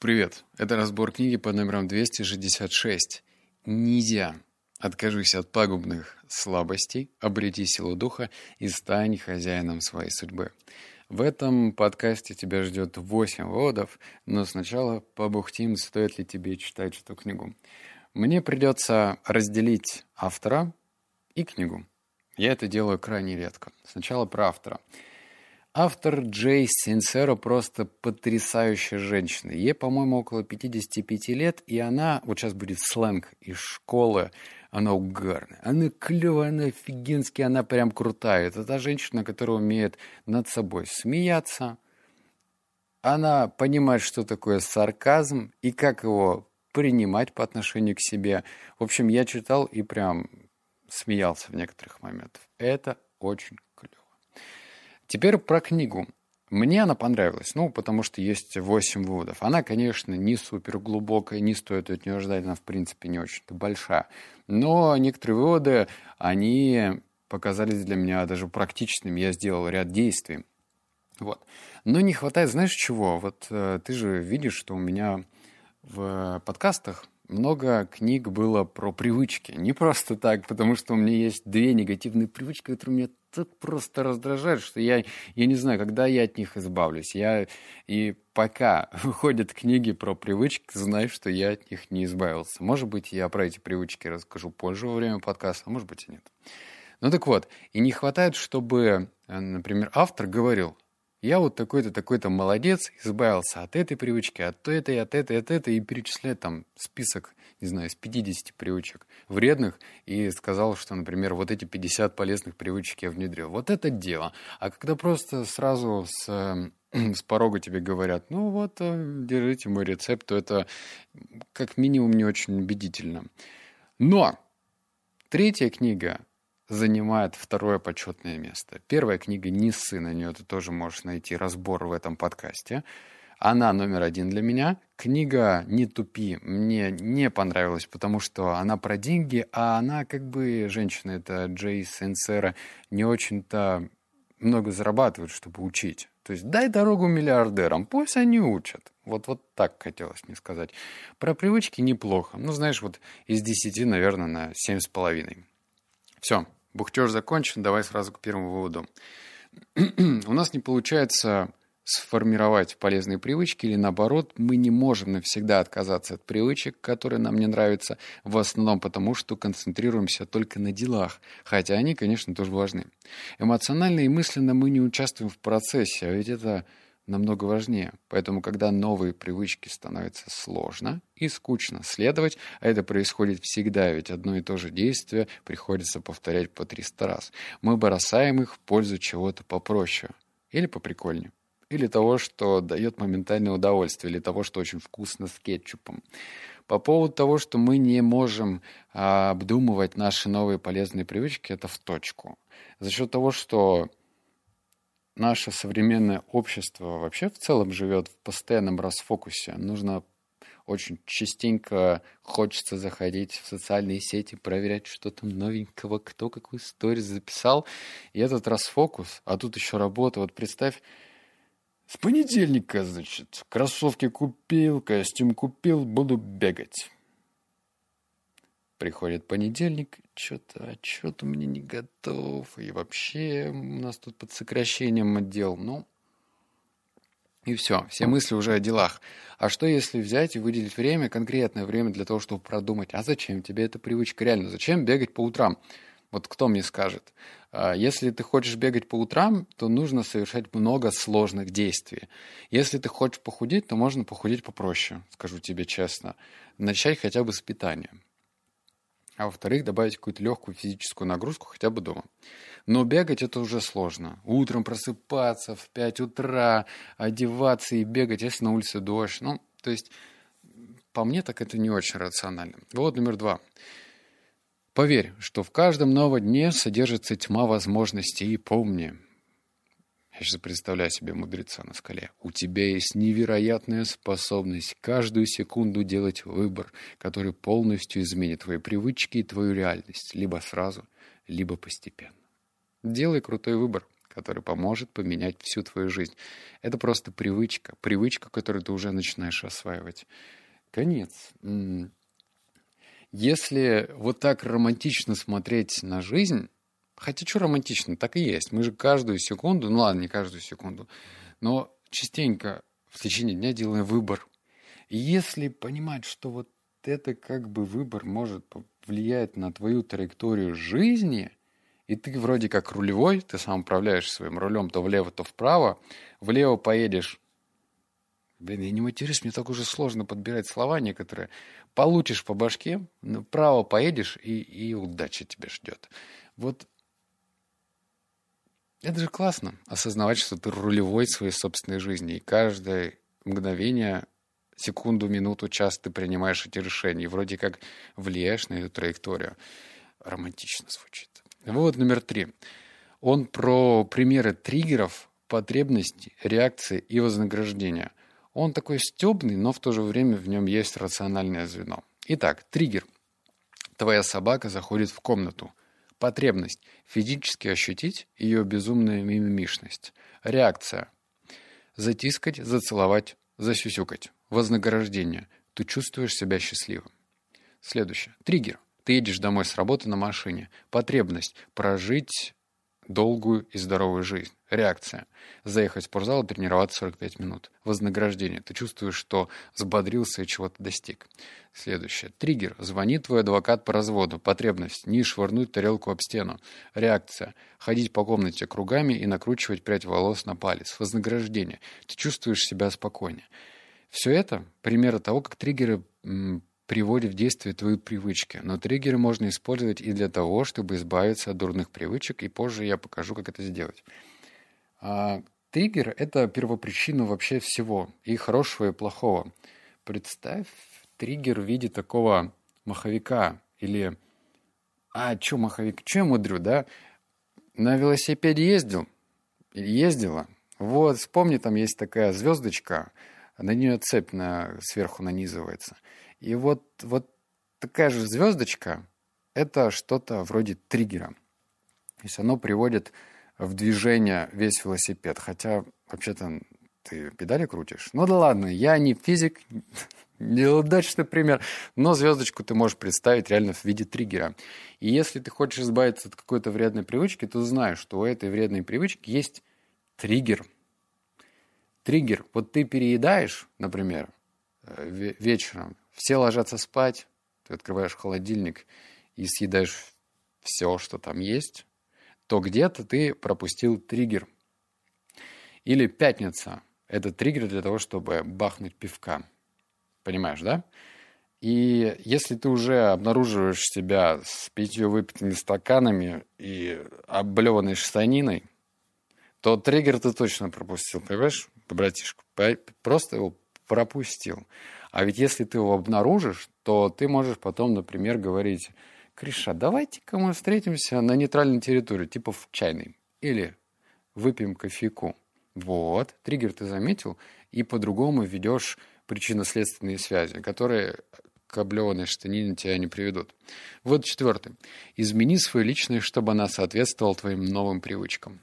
Привет, это разбор книги под номером 266. Нельзя. Откажись от пагубных слабостей, обрети силу духа и стань хозяином своей судьбы. В этом подкасте тебя ждет 8 выводов, но сначала побухтим, стоит ли тебе читать эту книгу. Мне придется разделить автора и книгу. Я это делаю крайне редко. Сначала про автора. Автор Джей Синсеро просто потрясающая женщина. Ей, по-моему, около 55 лет, и она, вот сейчас будет сленг из школы, она угарная, она клевая, она офигенски, она прям крутая. Это та женщина, которая умеет над собой смеяться. Она понимает, что такое сарказм и как его принимать по отношению к себе. В общем, я читал и прям смеялся в некоторых моментах. Это очень Теперь про книгу. Мне она понравилась, ну, потому что есть 8 выводов. Она, конечно, не супер глубокая, не стоит от нее ждать, она, в принципе, не очень-то большая. Но некоторые выводы, они показались для меня даже практичными. Я сделал ряд действий. Вот. Но не хватает, знаешь, чего? Вот э, ты же видишь, что у меня в подкастах много книг было про привычки. Не просто так, потому что у меня есть две негативные привычки, которые меня так просто раздражают, что я, я не знаю, когда я от них избавлюсь. Я, и пока выходят книги про привычки, знаю, что я от них не избавился. Может быть, я про эти привычки расскажу позже во время подкаста, а может быть и нет. Ну так вот, и не хватает, чтобы, э, например, автор говорил, я вот такой-то, такой-то молодец, избавился от этой привычки, от этой, от этой, от этой, и перечисляет там список, не знаю, из 50 привычек вредных, и сказал, что, например, вот эти 50 полезных привычек я внедрил. Вот это дело. А когда просто сразу с, с порога тебе говорят, ну вот, э, держите мой рецепт, то это как минимум не очень убедительно. Но третья книга занимает второе почетное место. Первая книга «Нисы», на нее ты тоже можешь найти разбор в этом подкасте. Она номер один для меня. Книга «Не тупи» мне не понравилась, потому что она про деньги, а она как бы, женщина, это Джей Сенсера, не очень-то много зарабатывает, чтобы учить. То есть дай дорогу миллиардерам, пусть они учат. Вот, вот так хотелось мне сказать. Про привычки неплохо. Ну, знаешь, вот из десяти, наверное, на семь с половиной. Все, Бухтеж закончен, давай сразу к первому выводу. У нас не получается сформировать полезные привычки, или наоборот, мы не можем навсегда отказаться от привычек, которые нам не нравятся, в основном потому, что концентрируемся только на делах, хотя они, конечно, тоже важны. Эмоционально и мысленно мы не участвуем в процессе, а ведь это намного важнее. Поэтому, когда новые привычки становятся сложно и скучно следовать, а это происходит всегда, ведь одно и то же действие приходится повторять по 300 раз, мы бросаем их в пользу чего-то попроще или поприкольнее. Или того, что дает моментальное удовольствие, или того, что очень вкусно с кетчупом. По поводу того, что мы не можем а, обдумывать наши новые полезные привычки, это в точку. За счет того, что наше современное общество вообще в целом живет в постоянном расфокусе. Нужно очень частенько хочется заходить в социальные сети, проверять, что там новенького, кто какую историю записал. И этот расфокус, а тут еще работа. Вот представь, с понедельника, значит, кроссовки купил, костюм купил, буду бегать. Приходит понедельник, что-то отчет у меня не готов, и вообще у нас тут под сокращением отдел. Ну, и все, все мысли уже о делах. А что если взять и выделить время, конкретное время для того, чтобы продумать, а зачем тебе эта привычка реально? Зачем бегать по утрам? Вот кто мне скажет? А, если ты хочешь бегать по утрам, то нужно совершать много сложных действий. Если ты хочешь похудеть, то можно похудеть попроще, скажу тебе честно. Начать хотя бы с питания а во-вторых, добавить какую-то легкую физическую нагрузку хотя бы дома. Но бегать это уже сложно. Утром просыпаться в 5 утра, одеваться и бегать, если на улице дождь. Ну, то есть, по мне, так это не очень рационально. Вот номер два. Поверь, что в каждом новом дне содержится тьма возможностей. И помни, я сейчас представляю себе мудреца на скале. У тебя есть невероятная способность каждую секунду делать выбор, который полностью изменит твои привычки и твою реальность, либо сразу, либо постепенно. Делай крутой выбор, который поможет поменять всю твою жизнь. Это просто привычка, привычка, которую ты уже начинаешь осваивать. Конец. Если вот так романтично смотреть на жизнь, хотя что романтично, так и есть. Мы же каждую секунду, ну ладно, не каждую секунду, но частенько в течение дня делаем выбор. И если понимать, что вот это как бы выбор может повлиять на твою траекторию жизни, и ты вроде как рулевой, ты сам управляешь своим рулем то влево, то вправо, влево поедешь Блин, я не матерюсь, мне так уже сложно подбирать слова некоторые. Получишь по башке, вправо поедешь, и, и удача тебя ждет. Вот это же классно, осознавать, что ты рулевой своей собственной жизни, и каждое мгновение секунду, минуту, час ты принимаешь эти решения. И вроде как влияешь на эту траекторию. Романтично звучит. Вывод номер три. Он про примеры триггеров, потребностей, реакции и вознаграждения. Он такой стебный, но в то же время в нем есть рациональное звено. Итак, триггер. Твоя собака заходит в комнату. Потребность – физически ощутить ее безумную мимимишность. Реакция – затискать, зацеловать, засюсюкать. Вознаграждение. Ты чувствуешь себя счастливым. Следующее. Триггер. Ты едешь домой с работы на машине. Потребность. Прожить долгую и здоровую жизнь. Реакция. Заехать в спортзал и тренироваться 45 минут. Вознаграждение. Ты чувствуешь, что взбодрился и чего-то достиг. Следующее. Триггер. Звонит твой адвокат по разводу. Потребность. Не швырнуть тарелку об стену. Реакция. Ходить по комнате кругами и накручивать прядь волос на палец. Вознаграждение. Ты чувствуешь себя спокойнее. Все это примеры того, как триггеры приводят в действие твои привычки. Но триггеры можно использовать и для того, чтобы избавиться от дурных привычек, и позже я покажу, как это сделать. А, триггер — это первопричина вообще всего, и хорошего, и плохого. Представь триггер в виде такого маховика или... А, что маховик? Что я мудрю, да? На велосипеде ездил? Ездила? Вот, вспомни, там есть такая звездочка — на нее цепь на, сверху нанизывается. И вот, вот такая же звездочка — это что-то вроде триггера. То есть оно приводит в движение весь велосипед. Хотя, вообще-то, ты педали крутишь. Ну да ладно, я не физик, неудачный пример, но звездочку ты можешь представить реально в виде триггера. И если ты хочешь избавиться от какой-то вредной привычки, то знаешь, что у этой вредной привычки есть триггер — триггер. Вот ты переедаешь, например, вечером, все ложатся спать, ты открываешь холодильник и съедаешь все, что там есть, то где-то ты пропустил триггер. Или пятница. Это триггер для того, чтобы бахнуть пивка. Понимаешь, да? И если ты уже обнаруживаешь себя с пятью выпитыми стаканами и облеванной штаниной, то триггер ты точно пропустил, понимаешь? братишку. Просто его пропустил. А ведь если ты его обнаружишь, то ты можешь потом, например, говорить, Криша, давайте-ка мы встретимся на нейтральной территории, типа в чайной. Или выпьем кофейку. Вот, триггер ты заметил, и по-другому ведешь причинно-следственные связи, которые к облеванной штанине тебя не приведут. Вот четвертый. Измени свою личность, чтобы она соответствовала твоим новым привычкам.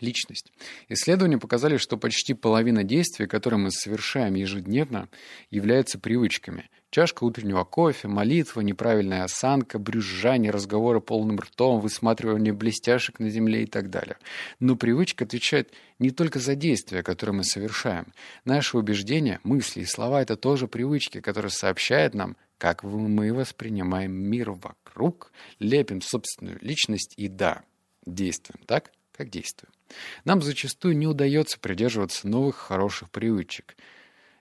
Личность. Исследования показали, что почти половина действий, которые мы совершаем ежедневно, являются привычками. Чашка утреннего кофе, молитва, неправильная осанка, брюзжание, разговоры полным ртом, высматривание блестяшек на земле и так далее. Но привычка отвечает не только за действия, которые мы совершаем. Наши убеждения, мысли и слова — это тоже привычки, которые сообщают нам, как мы воспринимаем мир вокруг, лепим собственную личность и, да, действуем так, как действуем. Нам зачастую не удается придерживаться новых хороших привычек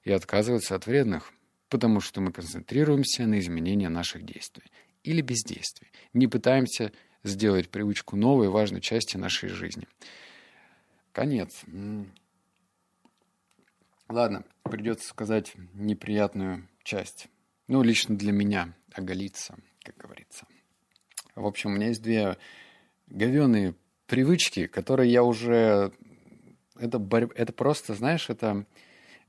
и отказываться от вредных, потому что мы концентрируемся на изменении наших действий или бездействий, не пытаемся сделать привычку новой важной части нашей жизни. Конец. Ладно, придется сказать неприятную часть. Ну, лично для меня оголиться, как говорится. В общем, у меня есть две говеные привычки, которые я уже... Это, борь... это просто, знаешь, это,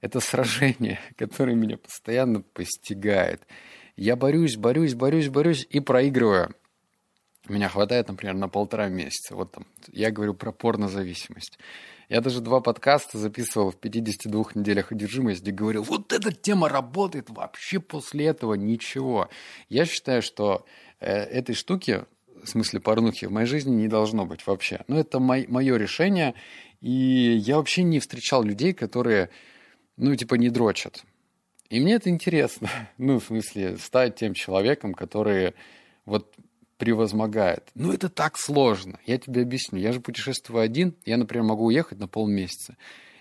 это сражение, которое меня постоянно постигает. Я борюсь, борюсь, борюсь, борюсь и проигрываю. меня хватает, например, на полтора месяца. Вот там, я говорю про порнозависимость. Я даже два подкаста записывал в 52 неделях одержимости, где говорил, вот эта тема работает, вообще после этого ничего. Я считаю, что э, этой штуки, в смысле порнухи, в моей жизни не должно быть вообще. Но это мой, мое решение, и я вообще не встречал людей, которые, ну, типа, не дрочат. И мне это интересно. Ну, в смысле, стать тем человеком, который вот превозмогает. Ну, это так сложно. Я тебе объясню. Я же путешествую один. Я, например, могу уехать на полмесяца.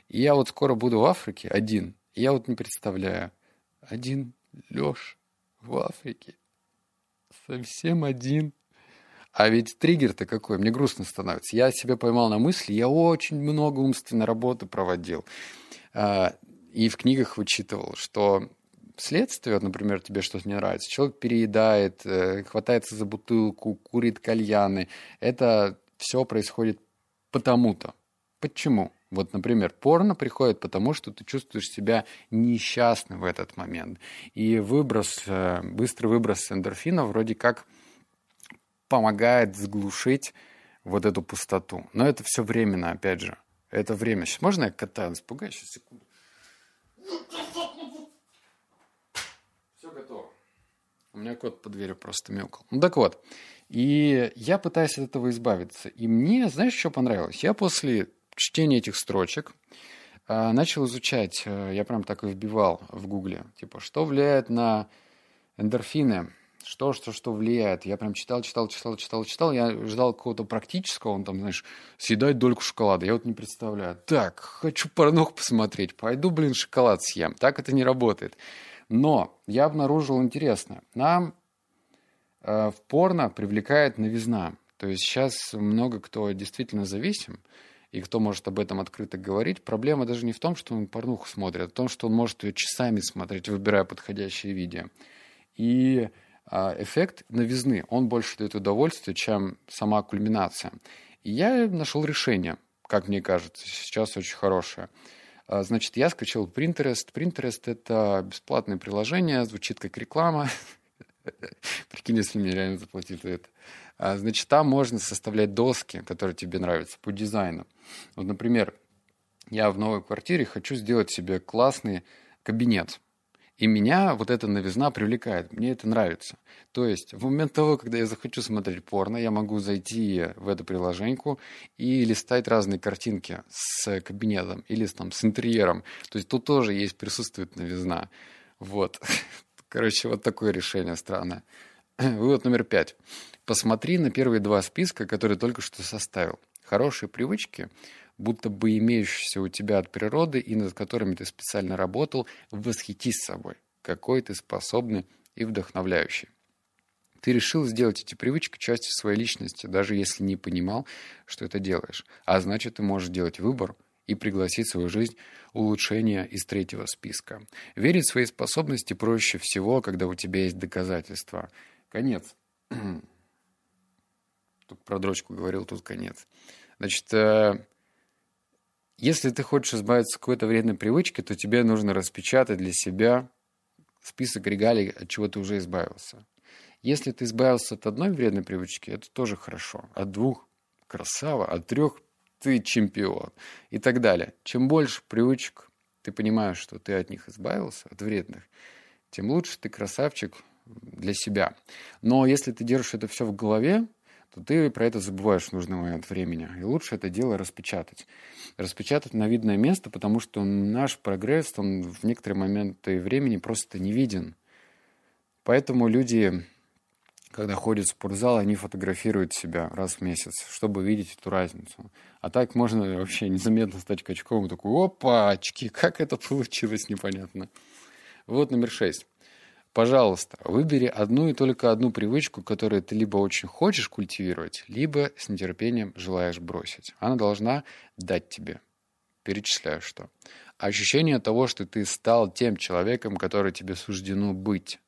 И я вот скоро буду в Африке один. И я вот не представляю. Один Леш в Африке. Совсем один. А ведь триггер-то какой? Мне грустно становится. Я себя поймал на мысли. Я очень много умственной работы проводил. А, и в книгах вычитывал, что следствие, например, тебе что-то не нравится, человек переедает, э, хватается за бутылку, курит кальяны, это все происходит потому-то. Почему? Вот, например, порно приходит потому, что ты чувствуешь себя несчастным в этот момент. И выброс, э, быстрый выброс эндорфина вроде как помогает заглушить вот эту пустоту. Но это все временно, опять же. Это время. Сейчас можно я кота испугаю? Сейчас, секунду. У меня кот под дверью просто мяукал. Ну так вот, и я пытаюсь от этого избавиться. И мне, знаешь, что понравилось? Я после чтения этих строчек э, начал изучать, э, я прям так и вбивал в гугле, типа, что влияет на эндорфины, что, что, что влияет. Я прям читал, читал, читал, читал, читал. Я ждал какого-то практического, он там, знаешь, съедать дольку шоколада. Я вот не представляю. Так, хочу порнуху посмотреть. Пойду, блин, шоколад съем. Так это не работает. Но я обнаружил интересное. Нам э, в порно привлекает новизна. То есть сейчас много кто действительно зависим, и кто может об этом открыто говорить. Проблема даже не в том, что он порнуху смотрит, а в том, что он может ее часами смотреть, выбирая подходящие видео. И эффект новизны, он больше дает удовольствие, чем сама кульминация. И я нашел решение, как мне кажется, сейчас очень хорошее – а, значит, я скачал Pinterest. Pinterest — это бесплатное приложение, звучит как реклама. Прикинь, если мне реально заплатили за это. А, значит, там можно составлять доски, которые тебе нравятся, по дизайну. Вот, например, я в новой квартире хочу сделать себе классный кабинет. И меня вот эта новизна привлекает, мне это нравится. То есть в момент того, когда я захочу смотреть порно, я могу зайти в эту приложеньку и листать разные картинки с кабинетом или там, с интерьером. То есть тут тоже есть, присутствует новизна. Вот. Короче, вот такое решение странное. Вывод номер пять. Посмотри на первые два списка, которые только что составил. Хорошие привычки будто бы имеющиеся у тебя от природы и над которыми ты специально работал, восхитись собой, какой ты способный и вдохновляющий. Ты решил сделать эти привычки частью своей личности, даже если не понимал, что это делаешь. А значит, ты можешь делать выбор и пригласить в свою жизнь улучшения из третьего списка. Верить в свои способности проще всего, когда у тебя есть доказательства. Конец. Тут про дрочку говорил, тут конец. Значит, э, если ты хочешь избавиться от какой-то вредной привычки, то тебе нужно распечатать для себя список регалий, от чего ты уже избавился. Если ты избавился от одной вредной привычки, это тоже хорошо. От двух – красава, от трех – ты чемпион и так далее. Чем больше привычек ты понимаешь, что ты от них избавился, от вредных, тем лучше ты красавчик для себя. Но если ты держишь это все в голове, то ты про это забываешь в нужный момент времени. И лучше это дело распечатать. Распечатать на видное место, потому что наш прогресс, он в некоторые моменты времени просто не виден. Поэтому люди, когда ходят в спортзал, они фотографируют себя раз в месяц, чтобы видеть эту разницу. А так можно вообще незаметно стать качком такой, опа, очки, как это получилось, непонятно. Вот номер шесть. Пожалуйста, выбери одну и только одну привычку, которую ты либо очень хочешь культивировать, либо с нетерпением желаешь бросить. Она должна дать тебе. Перечисляю что. Ощущение того, что ты стал тем человеком, который тебе суждено быть.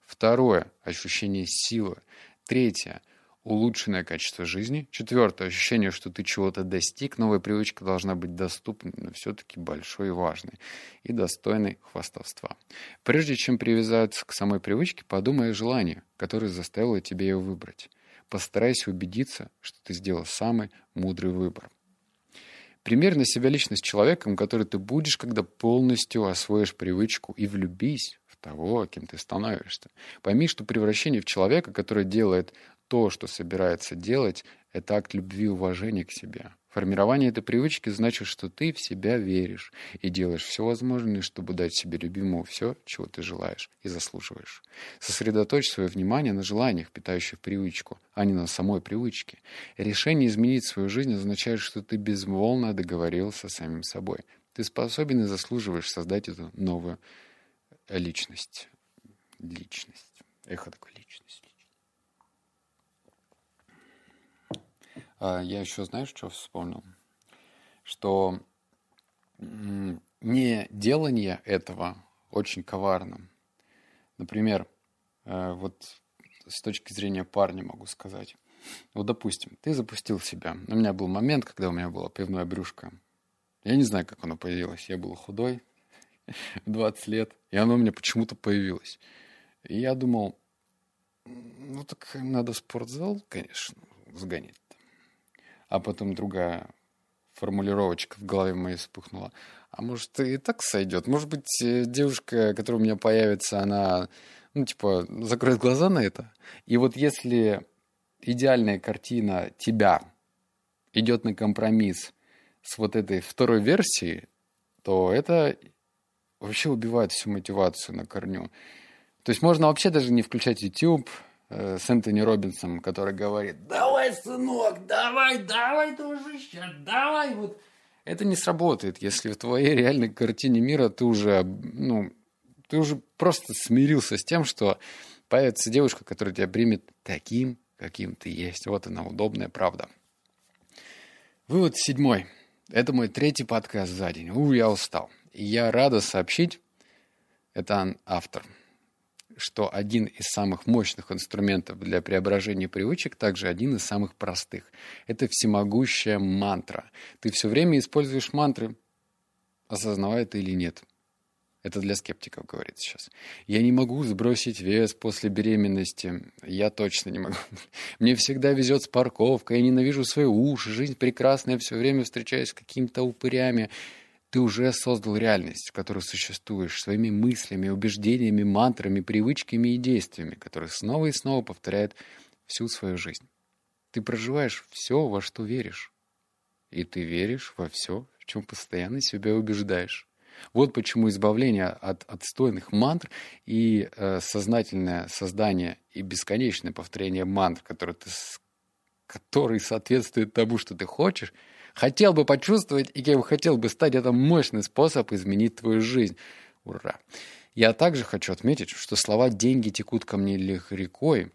Второе. Ощущение силы. Третье улучшенное качество жизни. Четвертое, ощущение, что ты чего-то достиг. Новая привычка должна быть доступной, но все-таки большой и важной. И достойной хвастовства. Прежде чем привязаться к самой привычке, подумай о желании, которое заставило тебя ее выбрать. постарайся убедиться, что ты сделал самый мудрый выбор. Пример на себя личность человеком, который ты будешь, когда полностью освоишь привычку и влюбись в того, кем ты становишься. Пойми, что превращение в человека, который делает то, что собирается делать, это акт любви и уважения к себе. Формирование этой привычки значит, что ты в себя веришь и делаешь все возможное, чтобы дать себе любимому все, чего ты желаешь и заслуживаешь. Сосредоточь свое внимание на желаниях, питающих привычку, а не на самой привычке. Решение изменить свою жизнь означает, что ты безмолвно договорился с самим собой. Ты способен и заслуживаешь создать эту новую личность. Личность. Эхо такой личность. А, я еще, знаешь, что вспомнил? Что не делание этого очень коварно. Например, э, вот с точки зрения парня могу сказать. Вот, допустим, ты запустил себя. У меня был момент, когда у меня было пивное брюшко. Я не знаю, как оно появилось. Я был худой в 20 лет, и оно у меня почему-то появилось. И я думал, ну так надо в спортзал, конечно, сгонять а потом другая формулировочка в голове моей вспыхнула. А может, и так сойдет? Может быть, э, девушка, которая у меня появится, она, ну, типа, закроет глаза на это? И вот если идеальная картина тебя идет на компромисс с вот этой второй версией, то это вообще убивает всю мотивацию на корню. То есть можно вообще даже не включать YouTube, Э, с Энтони Робинсом, который говорит, давай, сынок, давай, давай, дружище, давай. Вот. Это не сработает, если в твоей реальной картине мира ты уже, ну, ты уже просто смирился с тем, что появится девушка, которая тебя примет таким, каким ты есть. Вот она, удобная правда. Вывод седьмой. Это мой третий подкаст за день. У, я устал. И я рада сообщить, это автор – что один из самых мощных инструментов для преображения привычек также один из самых простых. Это всемогущая мантра. Ты все время используешь мантры, осознавая это или нет. Это для скептиков говорится сейчас. Я не могу сбросить вес после беременности. Я точно не могу. Мне всегда везет с парковкой. Я ненавижу свои уши. Жизнь прекрасная. Все время встречаюсь с какими-то упырями. Ты уже создал реальность, в которой существуешь, своими мыслями, убеждениями, мантрами, привычками и действиями, которые снова и снова повторяют всю свою жизнь. Ты проживаешь все, во что веришь. И ты веришь во все, в чем постоянно себя убеждаешь. Вот почему избавление от отстойных мантр и э, сознательное создание и бесконечное повторение мантр, который, ты, который соответствует тому, что ты хочешь – хотел бы почувствовать и кем хотел бы стать, это мощный способ изменить твою жизнь. Ура! Я также хочу отметить, что слова «деньги текут ко мне рекой»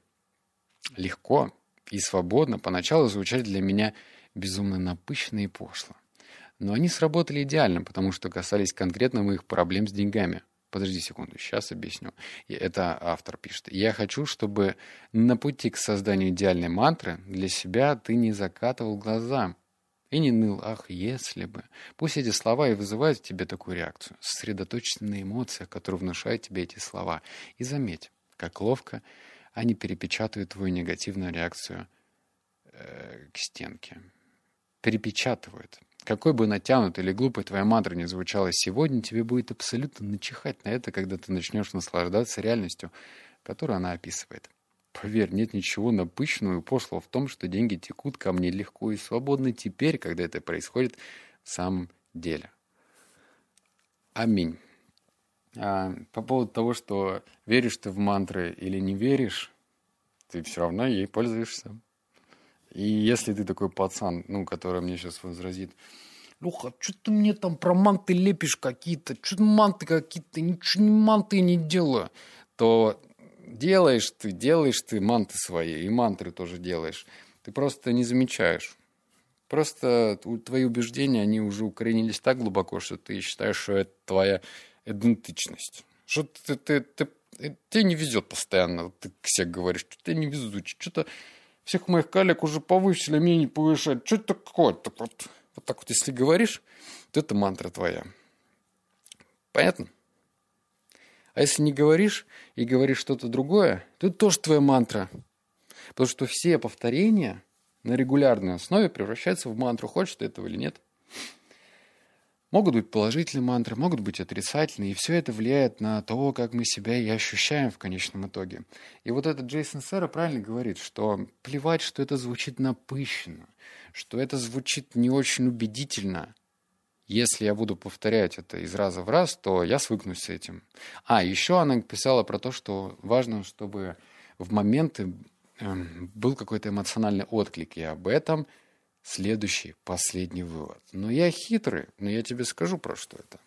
легко и свободно поначалу звучали для меня безумно напыщенно и пошло. Но они сработали идеально, потому что касались конкретно моих проблем с деньгами. Подожди секунду, сейчас объясню. Это автор пишет. Я хочу, чтобы на пути к созданию идеальной мантры для себя ты не закатывал глаза и не ныл, ах, если бы. Пусть эти слова и вызывают в тебе такую реакцию. Сосредоточься на эмоциях, которые внушают тебе эти слова. И заметь, как ловко они перепечатывают твою негативную реакцию э, к стенке. Перепечатывают. Какой бы натянутой или глупой твоя мантра не звучала сегодня, тебе будет абсолютно начихать на это, когда ты начнешь наслаждаться реальностью, которую она описывает. Поверь, нет ничего напыщенного и пошлого в том, что деньги текут ко мне легко и свободно теперь, когда это происходит в самом деле. Аминь. А, по поводу того, что веришь ты в мантры или не веришь, ты все равно ей пользуешься. И если ты такой пацан, ну, который мне сейчас возразит, Леха, что ты мне там про манты лепишь какие-то, что манты какие-то, ничего манты не делаю, то делаешь ты, делаешь ты манты свои, и мантры тоже делаешь. Ты просто не замечаешь. Просто твои убеждения, они уже укоренились так глубоко, что ты считаешь, что это твоя идентичность. Что ты, ты, ты, ты тебе не везет постоянно, ты к себе говоришь, что ты не везучий, что-то всех моих коллег уже повысили, мне не повышать, что это такое-то? Вот, вот так вот, если говоришь, то это мантра твоя. Понятно? А если не говоришь и говоришь что-то другое, то это тоже твоя мантра. Потому что все повторения на регулярной основе превращаются в мантру, хочешь ты этого или нет. Могут быть положительные мантры, могут быть отрицательные, и все это влияет на то, как мы себя и ощущаем в конечном итоге. И вот этот Джейсон Сера правильно говорит, что плевать, что это звучит напыщенно, что это звучит не очень убедительно. Если я буду повторять это из раза в раз, то я свыкнусь с этим. А, еще она писала про то, что важно, чтобы в моменты эм, был какой-то эмоциональный отклик, и об этом – Следующий, последний вывод. Но я хитрый, но я тебе скажу, про что это.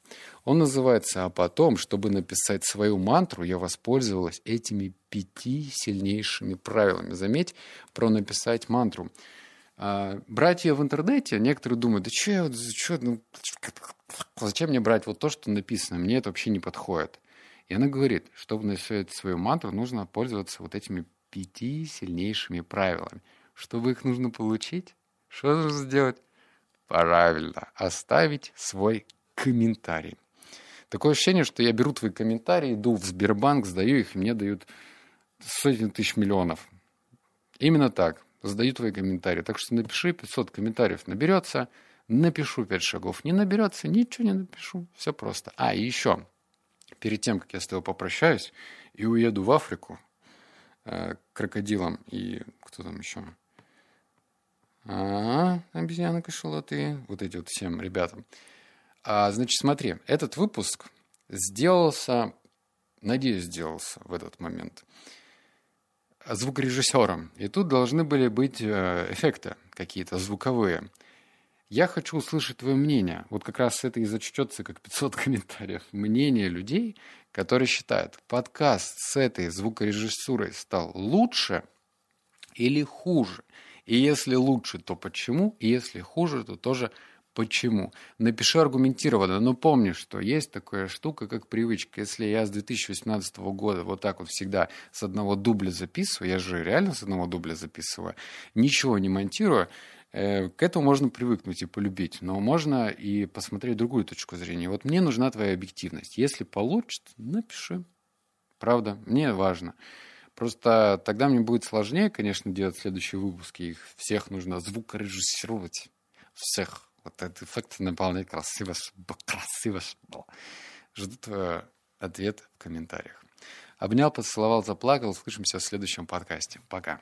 Он называется «А потом, чтобы написать свою мантру, я воспользовалась этими пяти сильнейшими правилами». Заметь, про написать мантру. А, брать ее в интернете, некоторые думают, да что я, ну, зачем мне брать вот то, что написано, мне это вообще не подходит. И она говорит, чтобы написать свою мантру, нужно пользоваться вот этими пяти сильнейшими правилами. Чтобы их нужно получить, что нужно сделать? Правильно, оставить свой комментарий. Такое ощущение, что я беру твои комментарии, иду в Сбербанк, сдаю их, и мне дают сотни тысяч миллионов. Именно так. Сдаю твои комментарии. Так что напиши 500 комментариев. Наберется, напишу 5 шагов. Не наберется, ничего не напишу. Все просто. А, и еще. Перед тем, как я с тобой попрощаюсь и уеду в Африку э, крокодилом и кто там еще? А, обезьяны кашалоты. Вот эти вот всем ребятам. А, значит, смотри, этот выпуск сделался, надеюсь, сделался в этот момент звукорежиссером. И тут должны были быть э, эффекты какие-то звуковые. Я хочу услышать твое мнение. Вот как раз это и зачтется как 500 комментариев. Мнение людей, которые считают, подкаст с этой звукорежиссурой стал лучше или хуже. И если лучше, то почему? И если хуже, то тоже почему. Напиши аргументированно, но помни, что есть такая штука, как привычка. Если я с 2018 года вот так вот всегда с одного дубля записываю, я же реально с одного дубля записываю, ничего не монтирую, э, к этому можно привыкнуть и полюбить, но можно и посмотреть другую точку зрения. Вот мне нужна твоя объективность. Если получится, напиши. Правда, мне важно. Просто тогда мне будет сложнее, конечно, делать следующие выпуски. Их всех нужно звукорежиссировать. Всех. Вот этот эффект наполнять красиво, красиво. Жду твой ответ в комментариях. Обнял, поцеловал, заплакал. Услышимся в следующем подкасте. Пока.